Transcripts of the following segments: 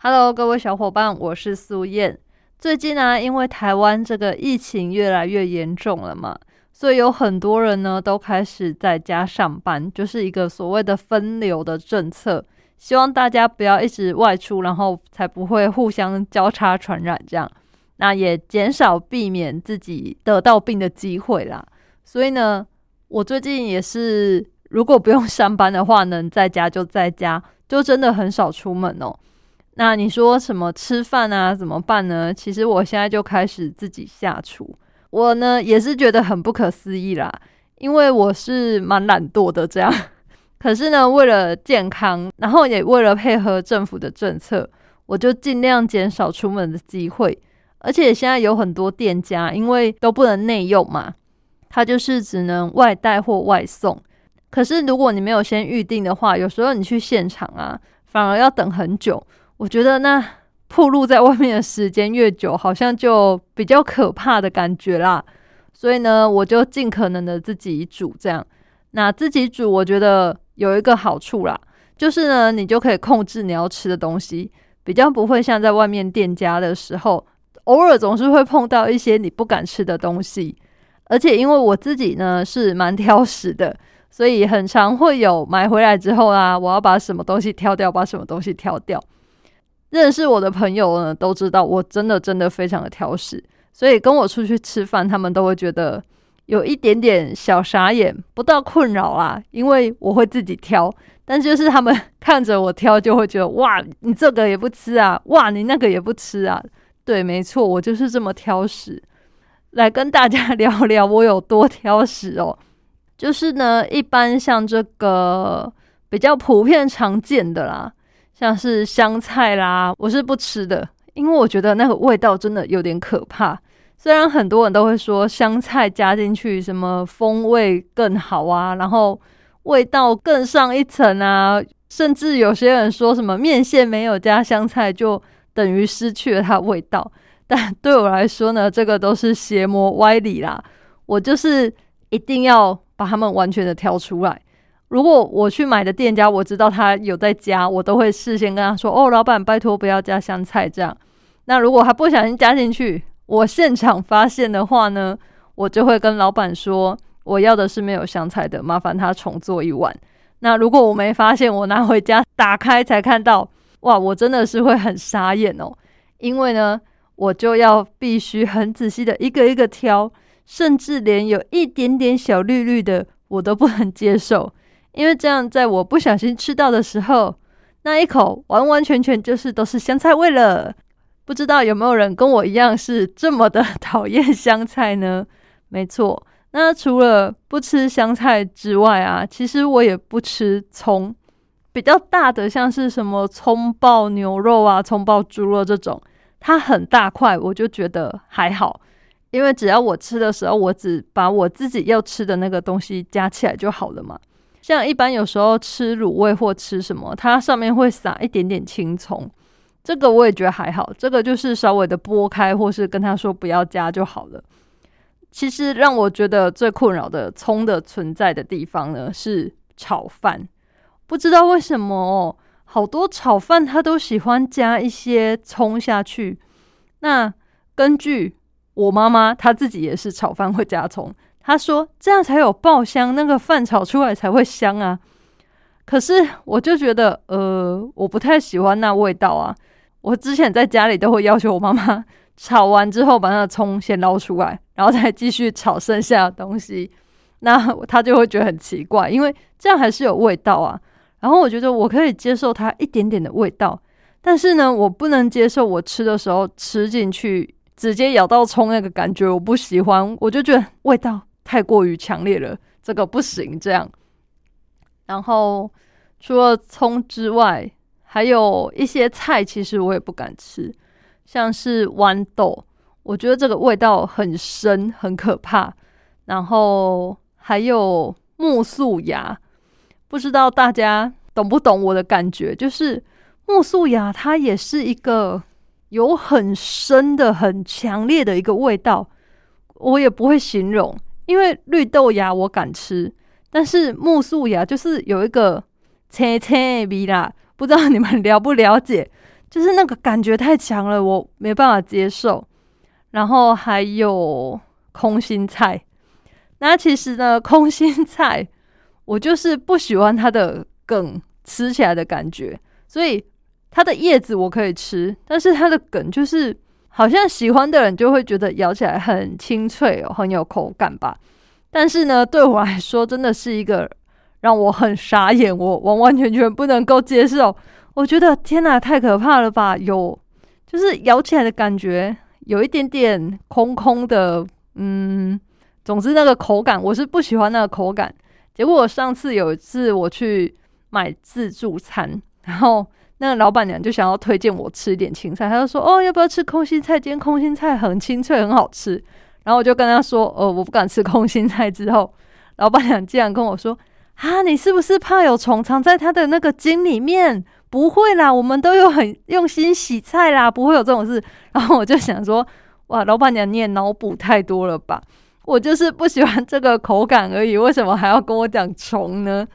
？Hello，各位小伙伴，我是苏燕。最近呢，因为台湾这个疫情越来越严重了嘛。所以有很多人呢都开始在家上班，就是一个所谓的分流的政策，希望大家不要一直外出，然后才不会互相交叉传染，这样那也减少避免自己得到病的机会啦。所以呢，我最近也是，如果不用上班的话，能在家就在家，就真的很少出门哦。那你说什么吃饭啊怎么办呢？其实我现在就开始自己下厨。我呢也是觉得很不可思议啦，因为我是蛮懒惰的这样，可是呢为了健康，然后也为了配合政府的政策，我就尽量减少出门的机会。而且现在有很多店家，因为都不能内用嘛，它就是只能外带或外送。可是如果你没有先预定的话，有时候你去现场啊，反而要等很久。我觉得那。暴露在外面的时间越久，好像就比较可怕的感觉啦。所以呢，我就尽可能的自己煮这样。那自己煮，我觉得有一个好处啦，就是呢，你就可以控制你要吃的东西，比较不会像在外面店家的时候，偶尔总是会碰到一些你不敢吃的东西。而且因为我自己呢是蛮挑食的，所以很常会有买回来之后啊，我要把什么东西挑掉，把什么东西挑掉。认识我的朋友呢，都知道我真的真的非常的挑食，所以跟我出去吃饭，他们都会觉得有一点点小傻眼，不到困扰啦，因为我会自己挑，但就是他们看着我挑，就会觉得哇，你这个也不吃啊，哇，你那个也不吃啊，对，没错，我就是这么挑食。来跟大家聊聊我有多挑食哦，就是呢，一般像这个比较普遍常见的啦。像是香菜啦，我是不吃的，因为我觉得那个味道真的有点可怕。虽然很多人都会说香菜加进去什么风味更好啊，然后味道更上一层啊，甚至有些人说什么面线没有加香菜就等于失去了它味道。但对我来说呢，这个都是邪魔歪理啦。我就是一定要把它们完全的挑出来。如果我去买的店家，我知道他有在加，我都会事先跟他说：“哦，老板，拜托不要加香菜。”这样。那如果他不小心加进去，我现场发现的话呢，我就会跟老板说：“我要的是没有香菜的，麻烦他重做一碗。”那如果我没发现，我拿回家打开才看到，哇，我真的是会很傻眼哦，因为呢，我就要必须很仔细的一个一个挑，甚至连有一点点小绿绿的我都不能接受。因为这样，在我不小心吃到的时候，那一口完完全全就是都是香菜味了。不知道有没有人跟我一样是这么的讨厌香菜呢？没错，那除了不吃香菜之外啊，其实我也不吃葱。比较大的像是什么葱爆牛肉啊、葱爆猪肉这种，它很大块，我就觉得还好。因为只要我吃的时候，我只把我自己要吃的那个东西加起来就好了嘛。像一般有时候吃卤味或吃什么，它上面会撒一点点青葱，这个我也觉得还好。这个就是稍微的剥开，或是跟他说不要加就好了。其实让我觉得最困扰的葱的存在的地方呢，是炒饭。不知道为什么哦，好多炒饭他都喜欢加一些葱下去。那根据我妈妈，她自己也是炒饭会加葱。他说：“这样才有爆香，那个饭炒出来才会香啊。”可是我就觉得，呃，我不太喜欢那味道啊。我之前在家里都会要求我妈妈 炒完之后把那个葱先捞出来，然后再继续炒剩下的东西。那他就会觉得很奇怪，因为这样还是有味道啊。然后我觉得我可以接受它一点点的味道，但是呢，我不能接受我吃的时候吃进去直接咬到葱那个感觉，我不喜欢。我就觉得味道。太过于强烈了，这个不行。这样，然后除了葱之外，还有一些菜，其实我也不敢吃。像是豌豆，我觉得这个味道很深，很可怕。然后还有木素芽，不知道大家懂不懂我的感觉？就是木素芽，它也是一个有很深的、很强烈的一个味道，我也不会形容。因为绿豆芽我敢吃，但是木素芽就是有一个切切味啦，不知道你们了不了解？就是那个感觉太强了，我没办法接受。然后还有空心菜。那其实呢，空心菜我就是不喜欢它的梗吃起来的感觉，所以它的叶子我可以吃，但是它的梗就是好像喜欢的人就会觉得咬起来很清脆哦，很有口感吧。但是呢，对我来说真的是一个让我很傻眼，我完完全全不能够接受。我觉得天哪，太可怕了吧！有就是咬起来的感觉有一点点空空的，嗯。总之，那个口感我是不喜欢那个口感。结果我上次有一次我去买自助餐，然后那老板娘就想要推荐我吃一点青菜，她就说：“哦，要不要吃空心菜？今天空心菜很清脆，很好吃。”然后我就跟她说：“哦，我不敢吃空心菜。”之后，老板娘竟然跟我说：“啊，你是不是怕有虫藏在它的那个茎里面？不会啦，我们都有很用心洗菜啦，不会有这种事。”然后我就想说：“哇，老板娘你也脑补太多了吧？”我就是不喜欢这个口感而已，为什么还要跟我讲虫呢？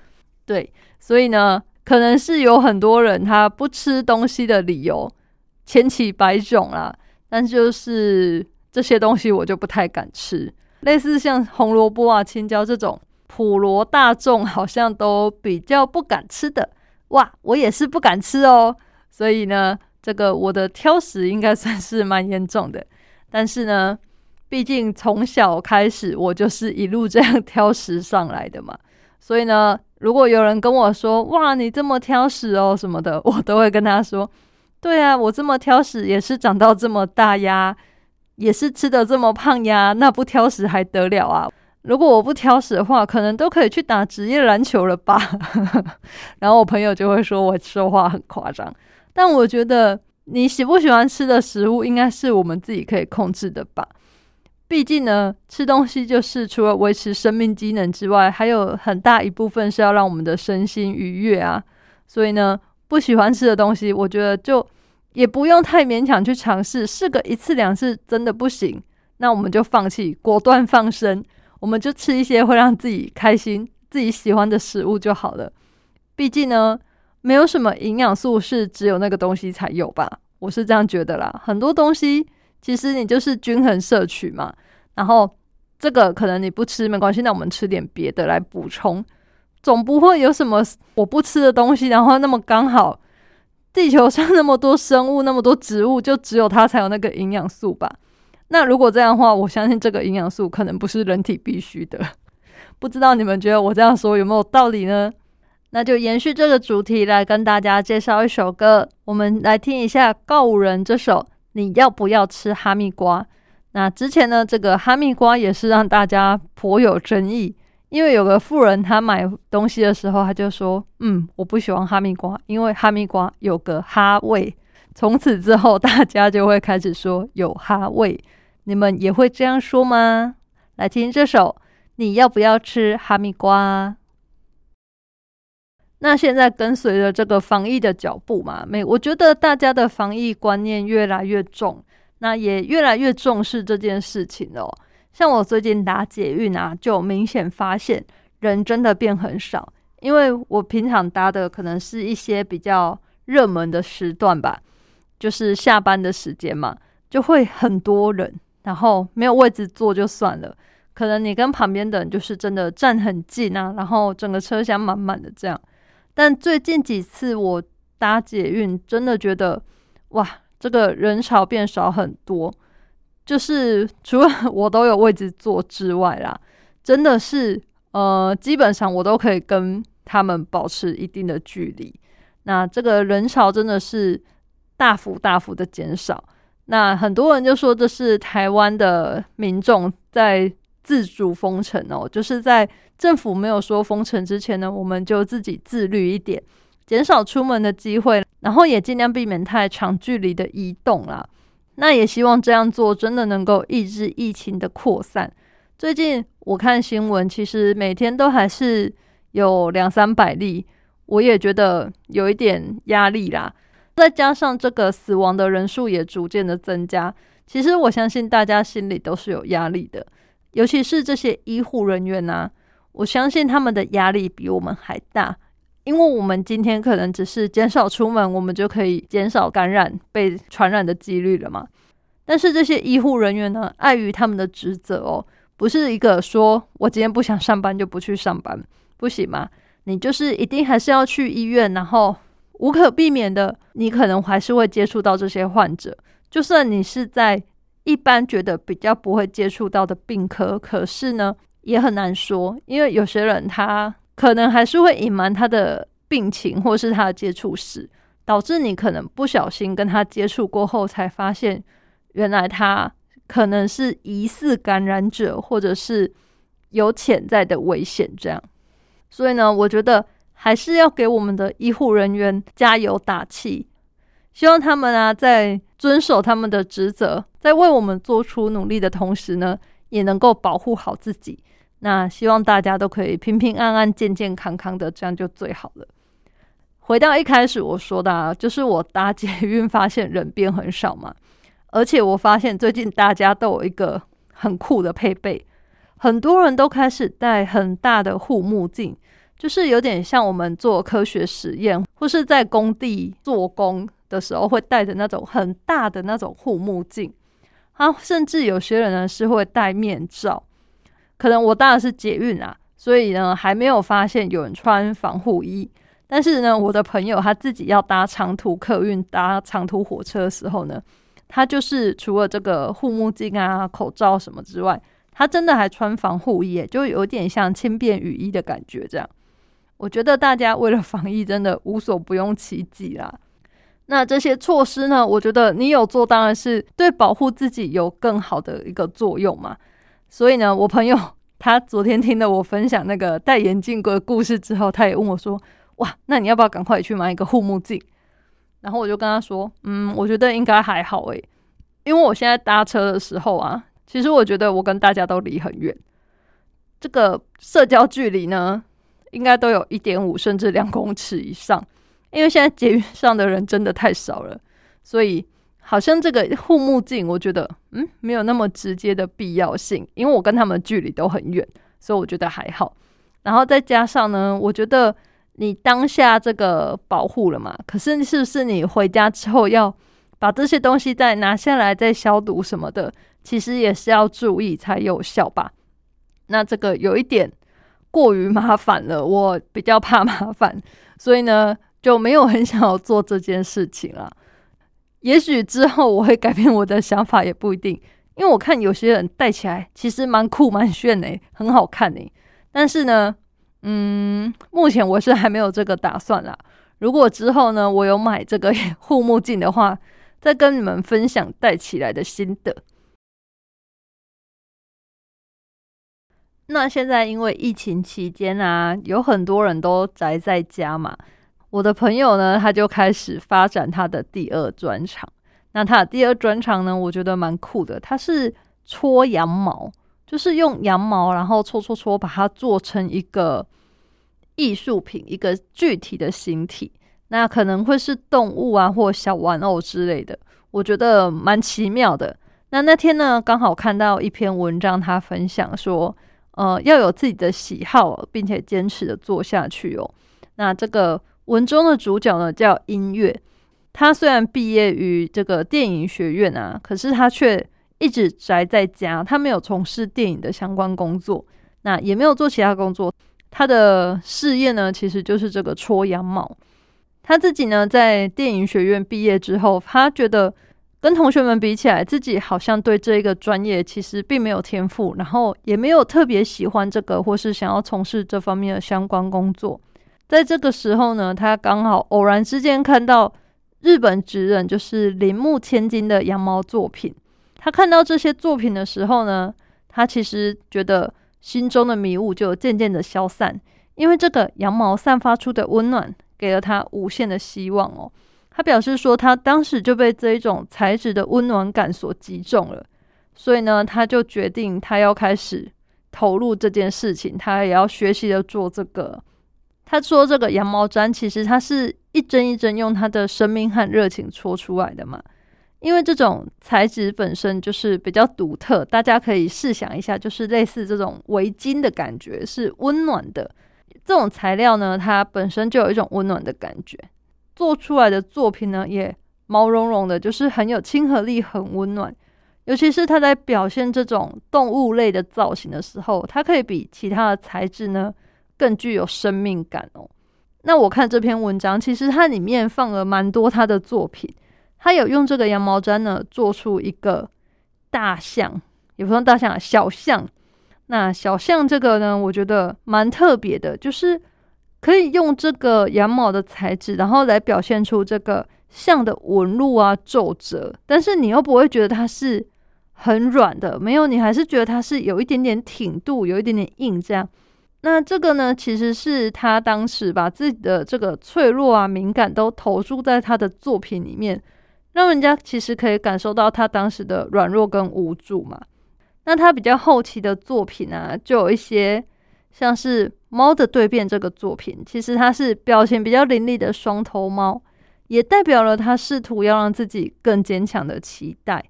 对，所以呢，可能是有很多人他不吃东西的理由千奇百种啦，但就是这些东西我就不太敢吃，类似像红萝卜啊、青椒这种普罗大众好像都比较不敢吃的，哇，我也是不敢吃哦。所以呢，这个我的挑食应该算是蛮严重的，但是呢。毕竟从小开始，我就是一路这样挑食上来的嘛，所以呢，如果有人跟我说“哇，你这么挑食哦”什么的，我都会跟他说：“对啊，我这么挑食也是长到这么大呀，也是吃的这么胖呀，那不挑食还得了啊？如果我不挑食的话，可能都可以去打职业篮球了吧？” 然后我朋友就会说我说话很夸张，但我觉得你喜不喜欢吃的食物，应该是我们自己可以控制的吧。毕竟呢，吃东西就是除了维持生命机能之外，还有很大一部分是要让我们的身心愉悦啊。所以呢，不喜欢吃的东西，我觉得就也不用太勉强去尝试，试个一次两次真的不行，那我们就放弃，果断放生，我们就吃一些会让自己开心、自己喜欢的食物就好了。毕竟呢，没有什么营养素是只有那个东西才有吧，我是这样觉得啦。很多东西其实你就是均衡摄取嘛。然后这个可能你不吃没关系，那我们吃点别的来补充，总不会有什么我不吃的东西，然后那么刚好地球上那么多生物那么多植物，就只有它才有那个营养素吧？那如果这样的话，我相信这个营养素可能不是人体必须的。不知道你们觉得我这样说有没有道理呢？那就延续这个主题来跟大家介绍一首歌，我们来听一下告五人这首《你要不要吃哈密瓜》。那之前呢，这个哈密瓜也是让大家颇有争议，因为有个富人他买东西的时候，他就说：“嗯，我不喜欢哈密瓜，因为哈密瓜有个哈味。”从此之后，大家就会开始说有哈味。你们也会这样说吗？来听这首，你要不要吃哈密瓜？那现在跟随着这个防疫的脚步嘛，每，我觉得大家的防疫观念越来越重。那也越来越重视这件事情哦。像我最近打捷运啊，就明显发现人真的变很少。因为我平常搭的可能是一些比较热门的时段吧，就是下班的时间嘛，就会很多人，然后没有位置坐就算了，可能你跟旁边的人就是真的站很近啊，然后整个车厢满满的这样。但最近几次我搭捷运，真的觉得哇！这个人潮变少很多，就是除了我都有位置坐之外啦，真的是呃，基本上我都可以跟他们保持一定的距离。那这个人潮真的是大幅大幅的减少。那很多人就说这是台湾的民众在自主封城哦，就是在政府没有说封城之前呢，我们就自己自律一点。减少出门的机会，然后也尽量避免太长距离的移动啦。那也希望这样做真的能够抑制疫情的扩散。最近我看新闻，其实每天都还是有两三百例，我也觉得有一点压力啦。再加上这个死亡的人数也逐渐的增加，其实我相信大家心里都是有压力的，尤其是这些医护人员呐，我相信他们的压力比我们还大。因为我们今天可能只是减少出门，我们就可以减少感染、被传染的几率了嘛。但是这些医护人员呢，碍于他们的职责哦，不是一个说我今天不想上班就不去上班，不行吗？你就是一定还是要去医院，然后无可避免的，你可能还是会接触到这些患者。就算你是在一般觉得比较不会接触到的病科，可是呢，也很难说，因为有些人他。可能还是会隐瞒他的病情，或是他的接触史，导致你可能不小心跟他接触过后，才发现原来他可能是疑似感染者，或者是有潜在的危险。这样，所以呢，我觉得还是要给我们的医护人员加油打气，希望他们啊，在遵守他们的职责，在为我们做出努力的同时呢，也能够保护好自己。那希望大家都可以平平安安、健健康康的，这样就最好了。回到一开始我说的，啊，就是我搭捷运发现人变很少嘛，而且我发现最近大家都有一个很酷的配备，很多人都开始戴很大的护目镜，就是有点像我们做科学实验或是在工地做工的时候会戴的那种很大的那种护目镜。啊，甚至有些人呢是会戴面罩。可能我搭的是捷运啊，所以呢还没有发现有人穿防护衣。但是呢，我的朋友他自己要搭长途客运、搭长途火车的时候呢，他就是除了这个护目镜啊、口罩什么之外，他真的还穿防护衣，就有点像轻便雨衣的感觉。这样，我觉得大家为了防疫，真的无所不用其极啦。那这些措施呢，我觉得你有做，当然是对保护自己有更好的一个作用嘛。所以呢，我朋友他昨天听了我分享那个戴眼镜的故事之后，他也问我说：“哇，那你要不要赶快去买一个护目镜？”然后我就跟他说：“嗯，我觉得应该还好诶，因为我现在搭车的时候啊，其实我觉得我跟大家都离很远，这个社交距离呢，应该都有一点五甚至两公尺以上，因为现在捷运上的人真的太少了，所以。”好像这个护目镜，我觉得嗯没有那么直接的必要性，因为我跟他们距离都很远，所以我觉得还好。然后再加上呢，我觉得你当下这个保护了嘛，可是是不是你回家之后要把这些东西再拿下来再消毒什么的，其实也是要注意才有效吧？那这个有一点过于麻烦了，我比较怕麻烦，所以呢就没有很想要做这件事情了。也许之后我会改变我的想法，也不一定，因为我看有些人戴起来其实蛮酷、蛮炫诶，很好看诶。但是呢，嗯，目前我是还没有这个打算啦。如果之后呢，我有买这个 护目镜的话，再跟你们分享戴起来的心得。那现在因为疫情期间啊，有很多人都宅在家嘛。我的朋友呢，他就开始发展他的第二专长。那他的第二专长呢，我觉得蛮酷的。他是搓羊毛，就是用羊毛，然后搓搓搓，把它做成一个艺术品，一个具体的形体。那可能会是动物啊，或小玩偶之类的。我觉得蛮奇妙的。那那天呢，刚好看到一篇文章，他分享说，呃，要有自己的喜好，并且坚持的做下去哦。那这个。文中的主角呢叫音乐，他虽然毕业于这个电影学院啊，可是他却一直宅在家，他没有从事电影的相关工作，那也没有做其他工作。他的事业呢，其实就是这个搓羊毛。他自己呢，在电影学院毕业之后，他觉得跟同学们比起来，自己好像对这一个专业其实并没有天赋，然后也没有特别喜欢这个，或是想要从事这方面的相关工作。在这个时候呢，他刚好偶然之间看到日本职人就是铃木千金的羊毛作品。他看到这些作品的时候呢，他其实觉得心中的迷雾就渐渐的消散，因为这个羊毛散发出的温暖给了他无限的希望哦。他表示说，他当时就被这一种材质的温暖感所击中了，所以呢，他就决定他要开始投入这件事情，他也要学习的做这个。他说，这个羊毛毡其实它是一针一针用他的生命和热情戳出来的嘛，因为这种材质本身就是比较独特，大家可以试想一下，就是类似这种围巾的感觉，是温暖的。这种材料呢，它本身就有一种温暖的感觉，做出来的作品呢也毛茸茸的，就是很有亲和力，很温暖。尤其是他在表现这种动物类的造型的时候，它可以比其他的材质呢更具有生命感哦。那我看这篇文章，其实它里面放了蛮多他的作品，他有用这个羊毛毡呢做出一个大象，也不算大象，小象。那小象这个呢，我觉得蛮特别的，就是可以用这个羊毛的材质，然后来表现出这个象的纹路啊、皱褶，但是你又不会觉得它是很软的，没有，你还是觉得它是有一点点挺度，有一点点硬这样。那这个呢，其实是他当时把自己的这个脆弱啊、敏感都投注在他的作品里面，让人家其实可以感受到他当时的软弱跟无助嘛。那他比较后期的作品啊，就有一些像是《猫的对变》这个作品，其实它是表现比较凌厉的双头猫，也代表了他试图要让自己更坚强的期待。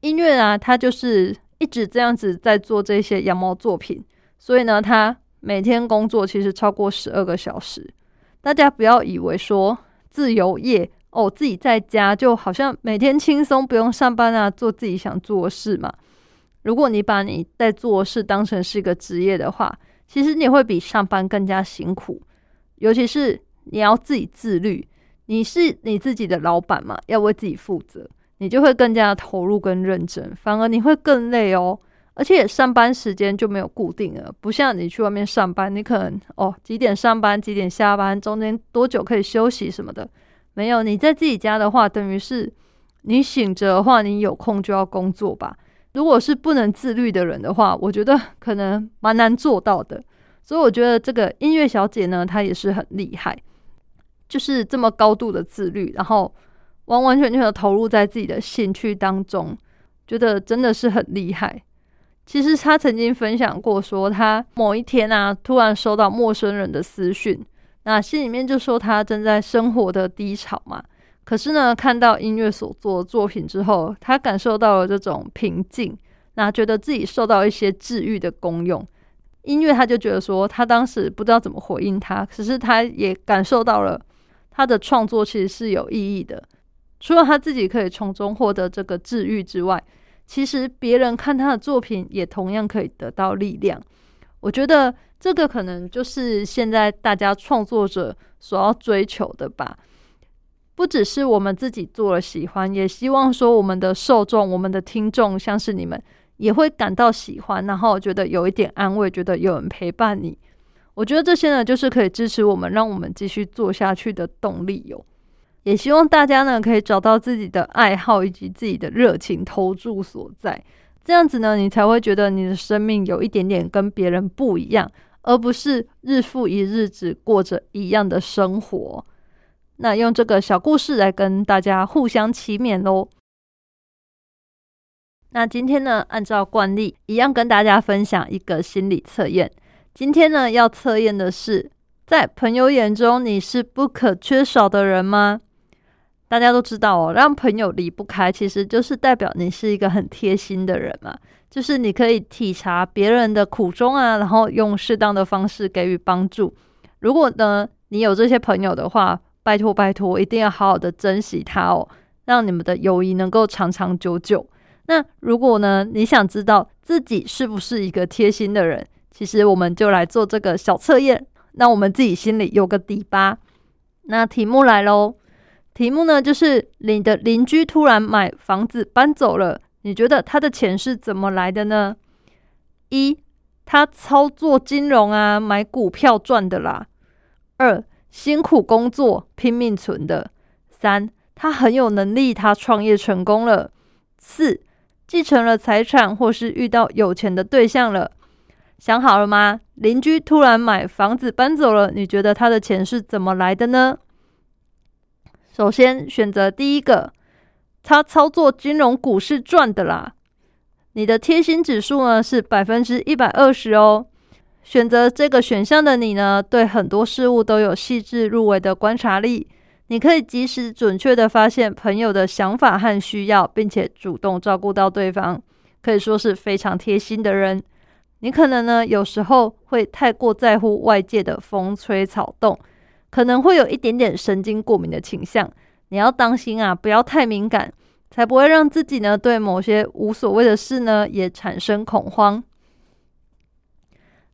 音乐啊，他就是一直这样子在做这些羊毛作品，所以呢，他每天工作其实超过十二个小时。大家不要以为说自由业哦，自己在家就好像每天轻松，不用上班啊，做自己想做的事嘛。如果你把你在做事当成是一个职业的话，其实你会比上班更加辛苦，尤其是你要自己自律，你是你自己的老板嘛，要为自己负责，你就会更加投入跟认真，反而你会更累哦。而且上班时间就没有固定了，不像你去外面上班，你可能哦几点上班几点下班，中间多久可以休息什么的，没有。你在自己家的话，等于是你醒着的话，你有空就要工作吧。如果是不能自律的人的话，我觉得可能蛮难做到的。所以我觉得这个音乐小姐呢，她也是很厉害，就是这么高度的自律，然后完完全全的投入在自己的兴趣当中，觉得真的是很厉害。其实他曾经分享过，说他某一天啊，突然收到陌生人的私讯，那信里面就说他正在生活的低潮嘛。可是呢，看到音乐所做的作品之后，他感受到了这种平静，那觉得自己受到一些治愈的功用。音乐他就觉得说，他当时不知道怎么回应他，可是他也感受到了他的创作其实是有意义的。除了他自己可以从中获得这个治愈之外，其实别人看他的作品也同样可以得到力量。我觉得这个可能就是现在大家创作者所要追求的吧。不只是我们自己做了喜欢，也希望说我们的受众、我们的听众，像是你们，也会感到喜欢，然后觉得有一点安慰，觉得有人陪伴你。我觉得这些呢，就是可以支持我们，让我们继续做下去的动力哟。也希望大家呢，可以找到自己的爱好以及自己的热情投注所在，这样子呢，你才会觉得你的生命有一点点跟别人不一样，而不是日复一日只过着一样的生活。那用这个小故事来跟大家互相祈勉喽。那今天呢，按照惯例，一样跟大家分享一个心理测验。今天呢，要测验的是，在朋友眼中你是不可缺少的人吗？大家都知道哦，让朋友离不开，其实就是代表你是一个很贴心的人嘛。就是你可以体察别人的苦衷啊，然后用适当的方式给予帮助。如果呢，你有这些朋友的话，拜托拜托，一定要好好的珍惜他哦，让你们的友谊能够长长久久。那如果呢，你想知道自己是不是一个贴心的人，其实我们就来做这个小测验，让我们自己心里有个底吧。那题目来喽，题目呢就是你的邻居突然买房子搬走了，你觉得他的钱是怎么来的呢？一，他操作金融啊，买股票赚的啦。二。辛苦工作，拼命存的。三，他很有能力，他创业成功了。四，继承了财产，或是遇到有钱的对象了。想好了吗？邻居突然买房子搬走了，你觉得他的钱是怎么来的呢？首先选择第一个，他操作金融股是赚的啦。你的贴心指数呢是百分之一百二十哦。选择这个选项的你呢，对很多事物都有细致入微的观察力，你可以及时准确的发现朋友的想法和需要，并且主动照顾到对方，可以说是非常贴心的人。你可能呢有时候会太过在乎外界的风吹草动，可能会有一点点神经过敏的倾向，你要当心啊，不要太敏感，才不会让自己呢对某些无所谓的事呢也产生恐慌。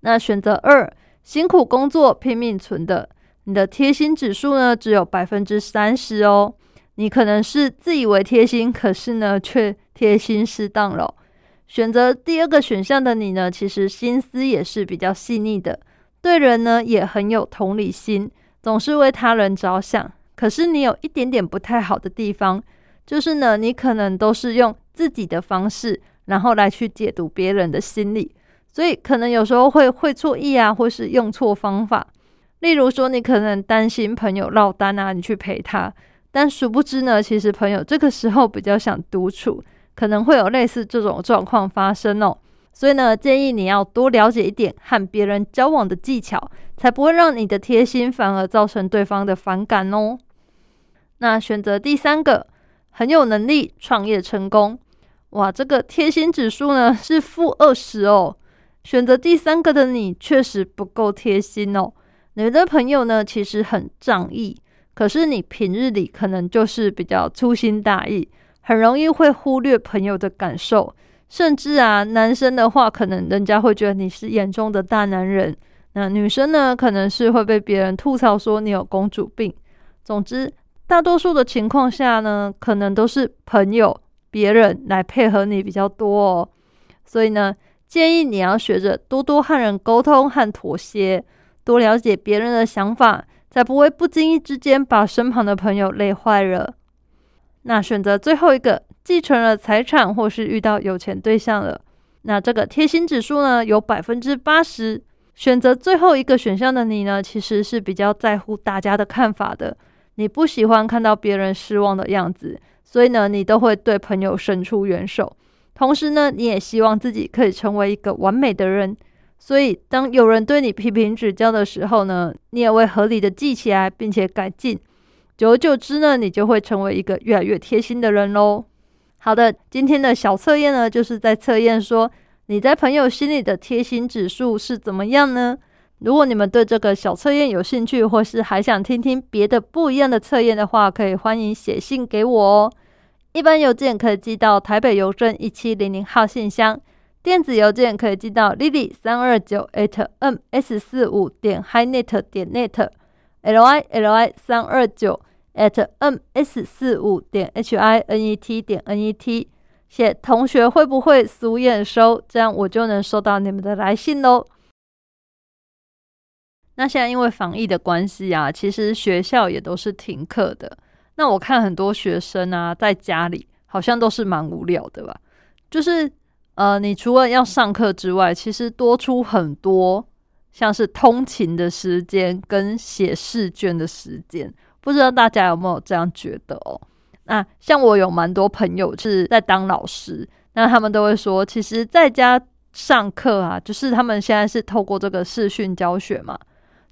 那选择二，辛苦工作拼命存的，你的贴心指数呢只有百分之三十哦。你可能是自以为贴心，可是呢却贴心失当了。选择第二个选项的你呢，其实心思也是比较细腻的，对人呢也很有同理心，总是为他人着想。可是你有一点点不太好的地方，就是呢你可能都是用自己的方式，然后来去解读别人的心理。所以可能有时候会会错意啊，或是用错方法。例如说，你可能担心朋友落单啊，你去陪他，但殊不知呢，其实朋友这个时候比较想独处，可能会有类似这种状况发生哦。所以呢，建议你要多了解一点和别人交往的技巧，才不会让你的贴心反而造成对方的反感哦。那选择第三个，很有能力，创业成功。哇，这个贴心指数呢是负二十哦。选择第三个的你确实不够贴心哦。你的朋友呢，其实很仗义，可是你平日里可能就是比较粗心大意，很容易会忽略朋友的感受。甚至啊，男生的话，可能人家会觉得你是眼中的大男人；那女生呢，可能是会被别人吐槽说你有公主病。总之，大多数的情况下呢，可能都是朋友、别人来配合你比较多哦。所以呢。建议你要学着多多和人沟通和妥协，多了解别人的想法，才不会不经意之间把身旁的朋友累坏了。那选择最后一个，继承了财产或是遇到有钱对象了，那这个贴心指数呢有百分之八十。选择最后一个选项的你呢，其实是比较在乎大家的看法的，你不喜欢看到别人失望的样子，所以呢，你都会对朋友伸出援手。同时呢，你也希望自己可以成为一个完美的人，所以当有人对你批评指教的时候呢，你也会合理的记起来，并且改进。久而久之呢，你就会成为一个越来越贴心的人喽。好的，今天的小测验呢，就是在测验说你在朋友心里的贴心指数是怎么样呢？如果你们对这个小测验有兴趣，或是还想听听别的不一样的测验的话，可以欢迎写信给我哦。一般邮件可以寄到台北邮政一七零零号信箱，电子邮件可以寄到 lily 三二九 at ms 四五点 highnet 点 net，l i l i 三二九 at ms 四五点 h i n e t 点 n e t，写同学会不会俗验收，这样我就能收到你们的来信喽。那现在因为防疫的关系啊，其实学校也都是停课的。那我看很多学生啊，在家里好像都是蛮无聊的吧？就是呃，你除了要上课之外，其实多出很多像是通勤的时间跟写试卷的时间，不知道大家有没有这样觉得哦？那像我有蛮多朋友是在当老师，那他们都会说，其实在家上课啊，就是他们现在是透过这个视讯教学嘛，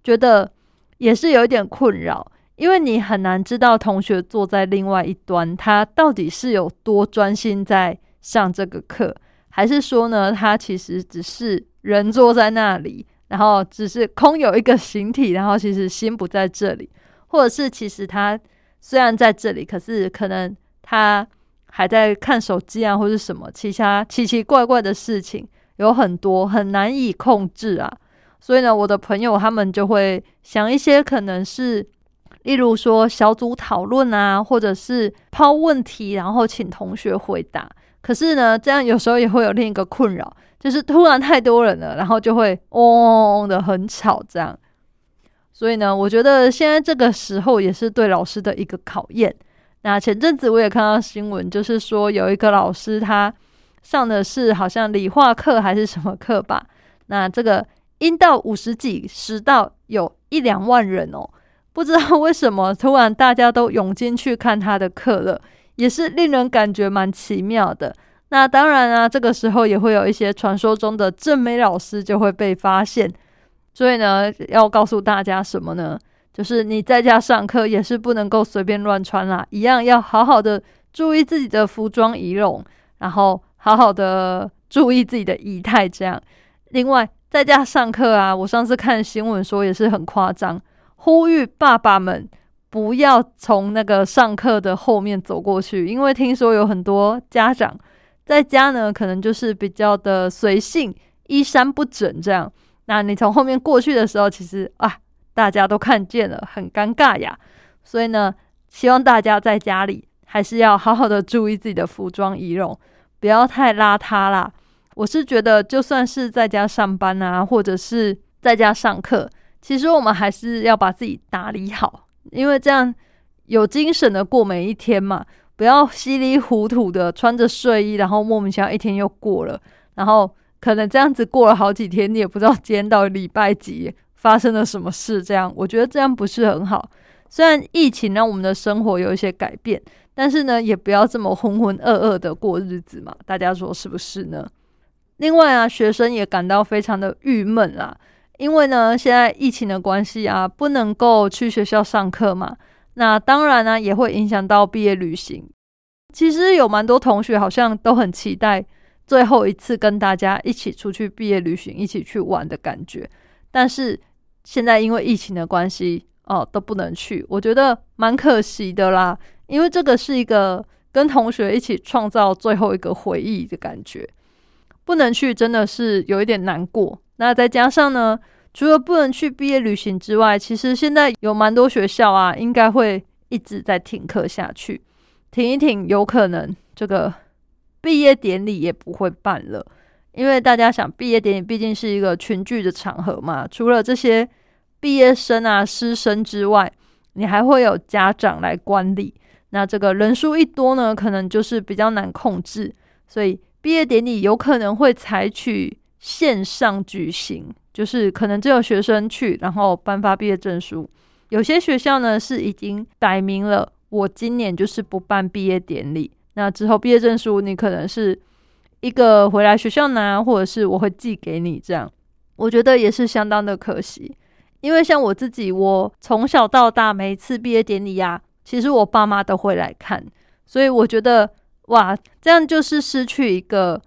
觉得也是有一点困扰。因为你很难知道同学坐在另外一端，他到底是有多专心在上这个课，还是说呢，他其实只是人坐在那里，然后只是空有一个形体，然后其实心不在这里，或者是其实他虽然在这里，可是可能他还在看手机啊，或者什么其他奇奇怪怪的事情有很多，很难以控制啊。所以呢，我的朋友他们就会想一些可能是。例如说小组讨论啊，或者是抛问题，然后请同学回答。可是呢，这样有时候也会有另一个困扰，就是突然太多人了，然后就会嗡嗡嗡的很吵。这样，所以呢，我觉得现在这个时候也是对老师的一个考验。那前阵子我也看到新闻，就是说有一个老师他上的是好像理化课还是什么课吧？那这个阴到五十几，十到有一两万人哦。不知道为什么突然大家都涌进去看他的课了，也是令人感觉蛮奇妙的。那当然啊，这个时候也会有一些传说中的正美老师就会被发现。所以呢，要告诉大家什么呢？就是你在家上课也是不能够随便乱穿啦，一样要好好的注意自己的服装仪容，然后好好的注意自己的仪态。这样，另外在家上课啊，我上次看新闻说也是很夸张，呼吁爸爸们不要从那个上课的后面走过去，因为听说有很多家长在家呢，可能就是比较的随性，衣衫不整这样。那你从后面过去的时候，其实啊，大家都看见了，很尴尬呀。所以呢，希望大家在家里还是要好好的注意自己的服装仪容，不要太邋遢啦。我是觉得，就算是在家上班啊，或者是在家上课，其实我们还是要把自己打理好，因为这样有精神的过每一天嘛。不要稀里糊涂的穿着睡衣，然后莫名其妙一天又过了，然后。可能这样子过了好几天，你也不知道今天到礼拜几发生了什么事。这样，我觉得这样不是很好。虽然疫情让我们的生活有一些改变，但是呢，也不要这么浑浑噩噩的过日子嘛。大家说是不是呢？另外啊，学生也感到非常的郁闷啦，因为呢，现在疫情的关系啊，不能够去学校上课嘛。那当然呢，也会影响到毕业旅行。其实有蛮多同学好像都很期待。最后一次跟大家一起出去毕业旅行，一起去玩的感觉，但是现在因为疫情的关系，哦，都不能去，我觉得蛮可惜的啦。因为这个是一个跟同学一起创造最后一个回忆的感觉，不能去真的是有一点难过。那再加上呢，除了不能去毕业旅行之外，其实现在有蛮多学校啊，应该会一直在停课下去，停一停，有可能这个。毕业典礼也不会办了，因为大家想，毕业典礼毕竟是一个群聚的场合嘛。除了这些毕业生啊、师生之外，你还会有家长来观礼。那这个人数一多呢，可能就是比较难控制。所以毕业典礼有可能会采取线上举行，就是可能只有学生去，然后颁发毕业证书。有些学校呢是已经摆明了，我今年就是不办毕业典礼。那之后毕业证书，你可能是一个回来学校拿，或者是我会寄给你，这样我觉得也是相当的可惜。因为像我自己，我从小到大每次毕业典礼呀，其实我爸妈都会来看，所以我觉得哇，这样就是失去一个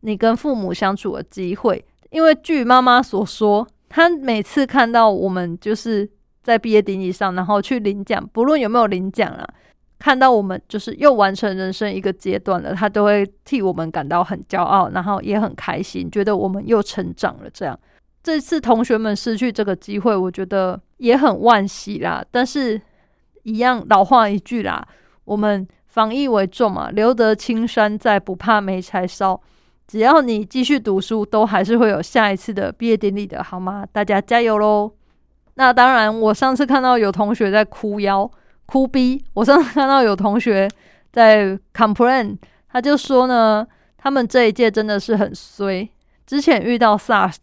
你跟父母相处的机会。因为据妈妈所说，她每次看到我们就是在毕业典礼上，然后去领奖，不论有没有领奖啊。看到我们就是又完成人生一个阶段了，他都会替我们感到很骄傲，然后也很开心，觉得我们又成长了。这样，这次同学们失去这个机会，我觉得也很惋惜啦。但是，一样老话一句啦，我们防疫为重嘛，留得青山在，不怕没柴烧。只要你继续读书，都还是会有下一次的毕业典礼的，好吗？大家加油喽！那当然，我上次看到有同学在哭腰。哭逼！我上次看到有同学在 complain，他就说呢，他们这一届真的是很衰。之前遇到 SARS，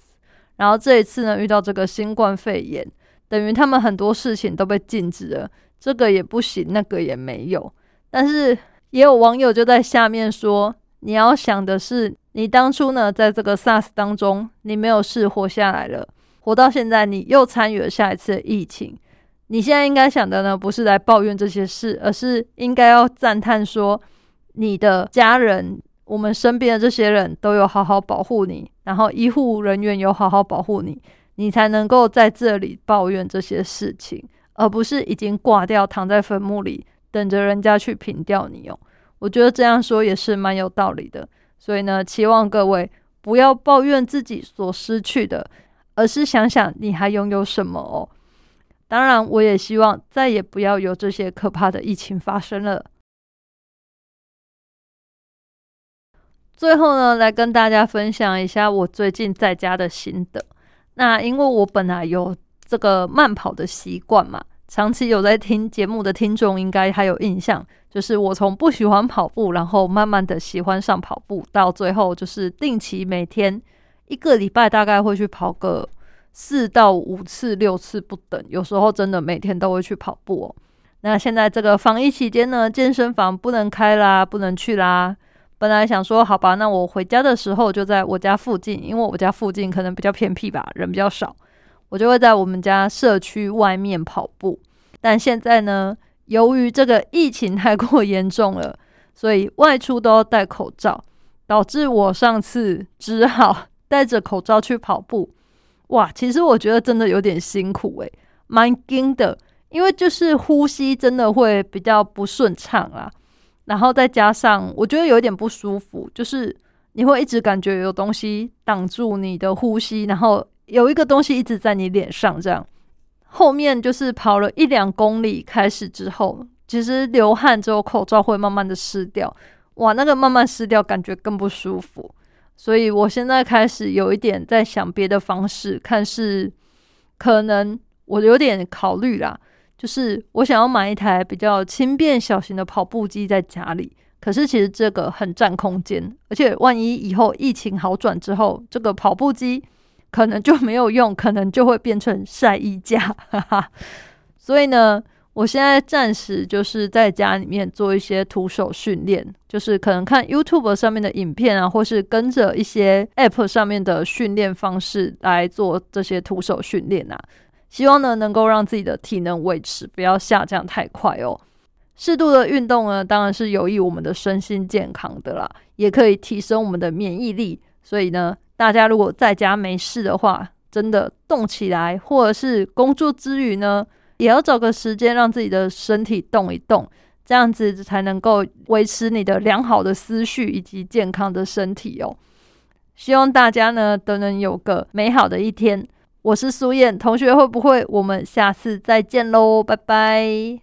然后这一次呢遇到这个新冠肺炎，等于他们很多事情都被禁止了，这个也不行，那个也没有。但是也有网友就在下面说，你要想的是，你当初呢在这个 SARS 当中，你没有事活下来了，活到现在，你又参与了下一次的疫情。你现在应该想的呢，不是来抱怨这些事，而是应该要赞叹说，你的家人，我们身边的这些人都有好好保护你，然后医护人员有好好保护你，你才能够在这里抱怨这些事情，而不是已经挂掉，躺在坟墓里等着人家去评掉你哦。我觉得这样说也是蛮有道理的。所以呢，期望各位不要抱怨自己所失去的，而是想想你还拥有什么哦。当然，我也希望再也不要有这些可怕的疫情发生了。最后呢，来跟大家分享一下我最近在家的心得。那因为我本来有这个慢跑的习惯嘛，长期有在听节目的听众应该还有印象，就是我从不喜欢跑步，然后慢慢的喜欢上跑步，到最后就是定期每天一个礼拜大概会去跑个。四到五次、六次不等，有时候真的每天都会去跑步哦。那现在这个防疫期间呢，健身房不能开啦，不能去啦。本来想说，好吧，那我回家的时候就在我家附近，因为我家附近可能比较偏僻吧，人比较少，我就会在我们家社区外面跑步。但现在呢，由于这个疫情太过严重了，所以外出都要戴口罩，导致我上次只好戴着口罩去跑步。哇，其实我觉得真的有点辛苦诶，蛮惊的。因为就是呼吸真的会比较不顺畅啦，然后再加上我觉得有点不舒服，就是你会一直感觉有东西挡住你的呼吸，然后有一个东西一直在你脸上这样。后面就是跑了一两公里开始之后，其实流汗之后口罩会慢慢的湿掉，哇，那个慢慢湿掉感觉更不舒服，所以我现在开始有一点在想别的方式，看是可能我有点考虑啦。就是我想要买一台比较轻便小型的跑步机在家里，可是其实这个很占空间，而且万一以后疫情好转之后，这个跑步机可能就没有用，可能就会变成晒衣架，哈哈。所以呢，我现在暂时就是在家里面做一些徒手训练，就是可能看 YouTube 上面的影片啊，或是跟着一些 App 上面的训练方式来做这些徒手训练啊。希望呢，能够让自己的体能维持，不要下降太快哦。适度的运动呢，当然是有益我们的身心健康的啦，也可以提升我们的免疫力。所以呢，大家如果在家没事的话，真的动起来，或者是工作之余呢，也要找个时间让自己的身体动一动，这样子才能够维持你的良好的思绪以及健康的身体哦。希望大家呢都能有个美好的一天。我是苏燕同学，会不会我们下次再见喽？拜拜。